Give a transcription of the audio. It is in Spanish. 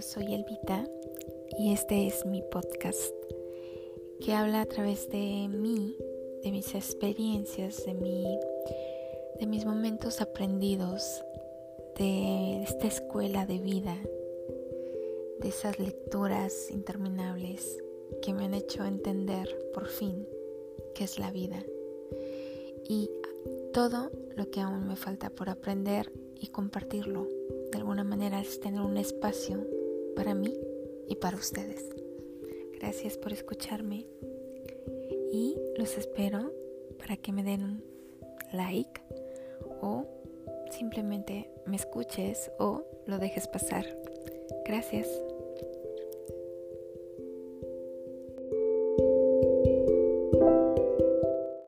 Soy Elvita y este es mi podcast que habla a través de mí, de mis experiencias, de, mi, de mis momentos aprendidos, de esta escuela de vida, de esas lecturas interminables que me han hecho entender por fin qué es la vida. Y todo lo que aún me falta por aprender y compartirlo. De alguna manera es tener un espacio para mí y para ustedes. Gracias por escucharme y los espero para que me den un like o simplemente me escuches o lo dejes pasar. Gracias.